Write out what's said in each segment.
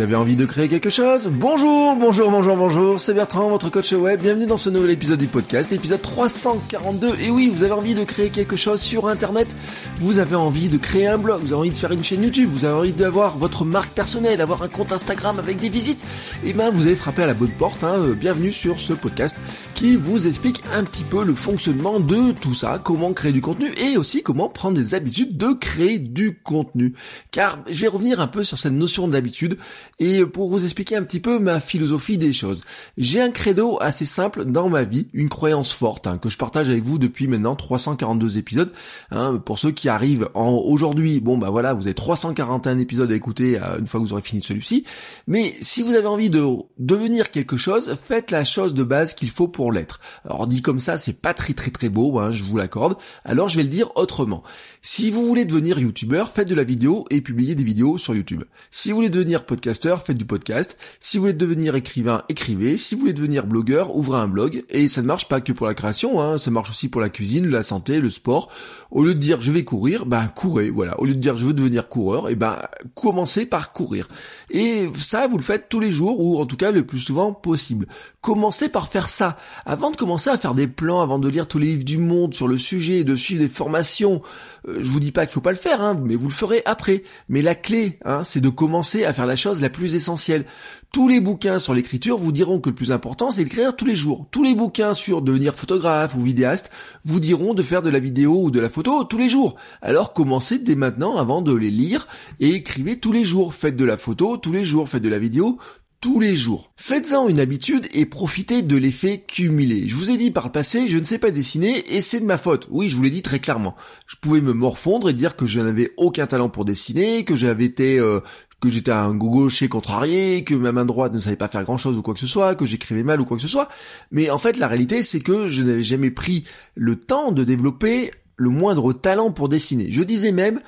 Vous avez envie de créer quelque chose Bonjour, bonjour, bonjour, bonjour, c'est Bertrand, votre coach web. Bienvenue dans ce nouvel épisode du podcast, épisode 342. Et oui, vous avez envie de créer quelque chose sur Internet, vous avez envie de créer un blog, vous avez envie de faire une chaîne YouTube, vous avez envie d'avoir votre marque personnelle, avoir un compte Instagram avec des visites. Et ben, vous avez frappé à la bonne porte. Hein. Bienvenue sur ce podcast qui vous explique un petit peu le fonctionnement de tout ça, comment créer du contenu et aussi comment prendre des habitudes de créer du contenu. Car je vais revenir un peu sur cette notion d'habitude et pour vous expliquer un petit peu ma philosophie des choses. J'ai un credo assez simple dans ma vie, une croyance forte hein, que je partage avec vous depuis maintenant 342 épisodes. Hein, pour ceux qui arrivent en aujourd'hui, bon bah voilà, vous avez 341 épisodes à écouter euh, une fois que vous aurez fini celui-ci. Mais si vous avez envie de devenir quelque chose, faites la chose de base qu'il faut pour l'être. Alors dit comme ça, c'est pas très très très beau, hein, je vous l'accorde. Alors je vais le dire autrement. Si vous voulez devenir youtubeur, faites de la vidéo et publiez des vidéos sur YouTube. Si vous voulez devenir faites du podcast. Si vous voulez devenir écrivain, écrivez. Si vous voulez devenir blogueur, ouvrez un blog. Et ça ne marche pas que pour la création, hein. ça marche aussi pour la cuisine, la santé, le sport. Au lieu de dire je vais courir, ben courez, voilà. Au lieu de dire je veux devenir coureur, et ben commencez par courir. Et ça, vous le faites tous les jours, ou en tout cas le plus souvent possible. Commencez par faire ça. Avant de commencer à faire des plans, avant de lire tous les livres du monde sur le sujet, de suivre des formations, euh, je vous dis pas qu'il faut pas le faire, hein, mais vous le ferez après. Mais la clé, hein, c'est de commencer à faire la chose la plus essentielle. Tous les bouquins sur l'écriture vous diront que le plus important, c'est d'écrire tous les jours. Tous les bouquins sur devenir photographe ou vidéaste vous diront de faire de la vidéo ou de la photo tous les jours. Alors commencez dès maintenant avant de les lire et écrivez tous les jours. Faites de la photo tous les jours, faites de la vidéo tous les jours. Faites-en une habitude et profitez de l'effet cumulé. Je vous ai dit par le passé, je ne sais pas dessiner et c'est de ma faute. Oui, je vous l'ai dit très clairement. Je pouvais me morfondre et dire que je n'avais aucun talent pour dessiner, que j'avais été euh, que j'étais un gaucher contrarié, que ma main droite ne savait pas faire grand chose ou quoi que ce soit, que j'écrivais mal ou quoi que ce soit. Mais en fait, la réalité, c'est que je n'avais jamais pris le temps de développer le moindre talent pour dessiner. Je disais même,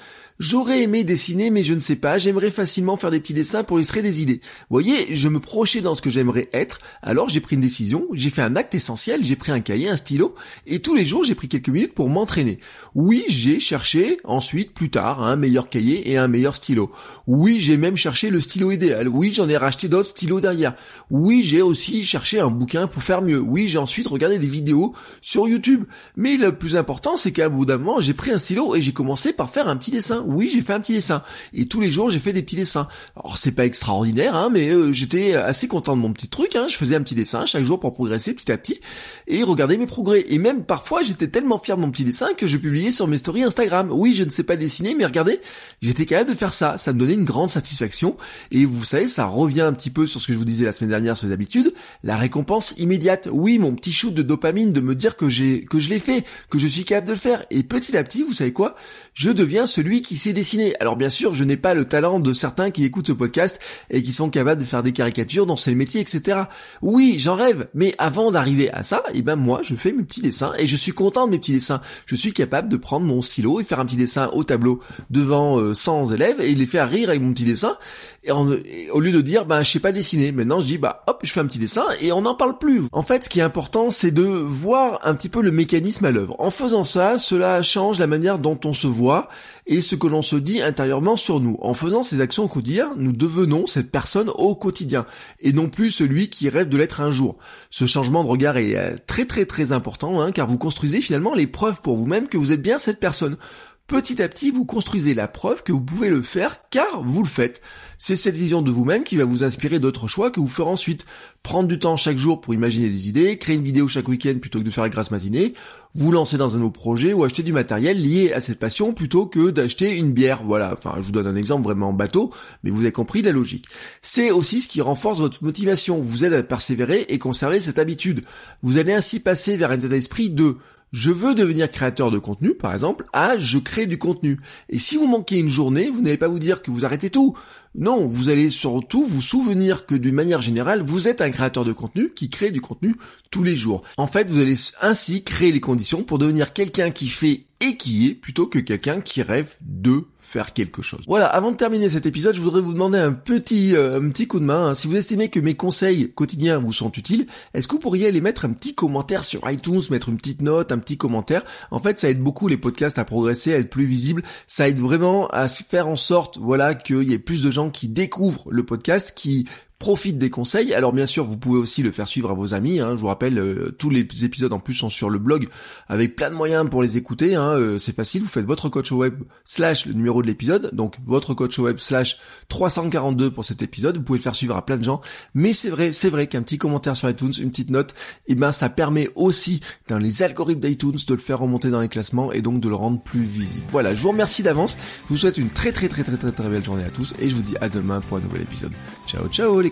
J'aurais aimé dessiner, mais je ne sais pas, j'aimerais facilement faire des petits dessins pour illustrer des idées. Vous voyez, je me projetais dans ce que j'aimerais être, alors j'ai pris une décision, j'ai fait un acte essentiel, j'ai pris un cahier, un stylo, et tous les jours j'ai pris quelques minutes pour m'entraîner. Oui, j'ai cherché ensuite, plus tard, un meilleur cahier et un meilleur stylo. Oui, j'ai même cherché le stylo idéal. Oui, j'en ai racheté d'autres stylos derrière. Oui, j'ai aussi cherché un bouquin pour faire mieux. Oui, j'ai ensuite regardé des vidéos sur YouTube. Mais le plus important, c'est qu'à bout d'un moment, j'ai pris un stylo et j'ai commencé par faire un petit dessin oui, j'ai fait un petit dessin. Et tous les jours, j'ai fait des petits dessins. Alors, c'est pas extraordinaire, hein, mais euh, j'étais assez content de mon petit truc. Hein. Je faisais un petit dessin chaque jour pour progresser petit à petit et regarder mes progrès. Et même parfois, j'étais tellement fier de mon petit dessin que je publiais sur mes stories Instagram. Oui, je ne sais pas dessiner, mais regardez, j'étais capable de faire ça. Ça me donnait une grande satisfaction. Et vous savez, ça revient un petit peu sur ce que je vous disais la semaine dernière sur les habitudes. La récompense immédiate. Oui, mon petit shoot de dopamine de me dire que j'ai que je l'ai fait, que je suis capable de le faire. Et petit à petit, vous savez quoi? Je deviens celui qui sait dessiner. Alors bien sûr, je n'ai pas le talent de certains qui écoutent ce podcast et qui sont capables de faire des caricatures dans ces métiers, etc. Oui, j'en rêve. Mais avant d'arriver à ça, et eh ben moi, je fais mes petits dessins et je suis content de mes petits dessins. Je suis capable de prendre mon stylo et faire un petit dessin au tableau devant 100 euh, élèves et les faire rire avec mon petit dessin. Et, au lieu de dire, ben je sais pas dessiner, maintenant je dis, bah hop, je fais un petit dessin et on n'en parle plus. En fait, ce qui est important, c'est de voir un petit peu le mécanisme à l'œuvre. En faisant ça, cela change la manière dont on se voit et ce que l'on se dit intérieurement sur nous. En faisant ces actions au quotidien, nous devenons cette personne au quotidien et non plus celui qui rêve de l'être un jour. Ce changement de regard est euh, très très très important hein, car vous construisez finalement les preuves pour vous-même que vous êtes bien cette personne. Petit à petit, vous construisez la preuve que vous pouvez le faire car vous le faites. C'est cette vision de vous-même qui va vous inspirer d'autres choix que vous ferez ensuite. Prendre du temps chaque jour pour imaginer des idées, créer une vidéo chaque week-end plutôt que de faire la grasse matinée, vous lancer dans un nouveau projet ou acheter du matériel lié à cette passion plutôt que d'acheter une bière. Voilà, enfin je vous donne un exemple vraiment bateau, mais vous avez compris la logique. C'est aussi ce qui renforce votre motivation, vous aide à persévérer et conserver cette habitude. Vous allez ainsi passer vers un état d'esprit de je veux devenir créateur de contenu, par exemple, à je crée du contenu. Et si vous manquez une journée, vous n'allez pas vous dire que vous arrêtez tout. Non, vous allez surtout vous souvenir que d'une manière générale, vous êtes un créateur de contenu qui crée du contenu tous les jours. En fait, vous allez ainsi créer les conditions pour devenir quelqu'un qui fait et qui est plutôt que quelqu'un qui rêve de faire quelque chose. Voilà, avant de terminer cet épisode, je voudrais vous demander un petit euh, un petit coup de main. Si vous estimez que mes conseils quotidiens vous sont utiles, est-ce que vous pourriez aller mettre un petit commentaire sur iTunes, mettre une petite note, un petit commentaire? En fait, ça aide beaucoup les podcasts à progresser, à être plus visibles. Ça aide vraiment à faire en sorte, voilà, qu'il y ait plus de gens qui découvrent le podcast, qui profite des conseils. Alors bien sûr, vous pouvez aussi le faire suivre à vos amis. Hein. Je vous rappelle, euh, tous les épisodes en plus sont sur le blog avec plein de moyens pour les écouter. Hein. Euh, c'est facile, vous faites votre coach web slash le numéro de l'épisode, donc votre coach web slash 342 pour cet épisode. Vous pouvez le faire suivre à plein de gens. Mais c'est vrai, c'est vrai qu'un petit commentaire sur iTunes, une petite note, et eh ben ça permet aussi dans les algorithmes d'iTunes de le faire remonter dans les classements et donc de le rendre plus visible. Voilà, je vous remercie d'avance. Je vous souhaite une très très très très très très belle journée à tous et je vous dis à demain pour un nouvel épisode. Ciao ciao les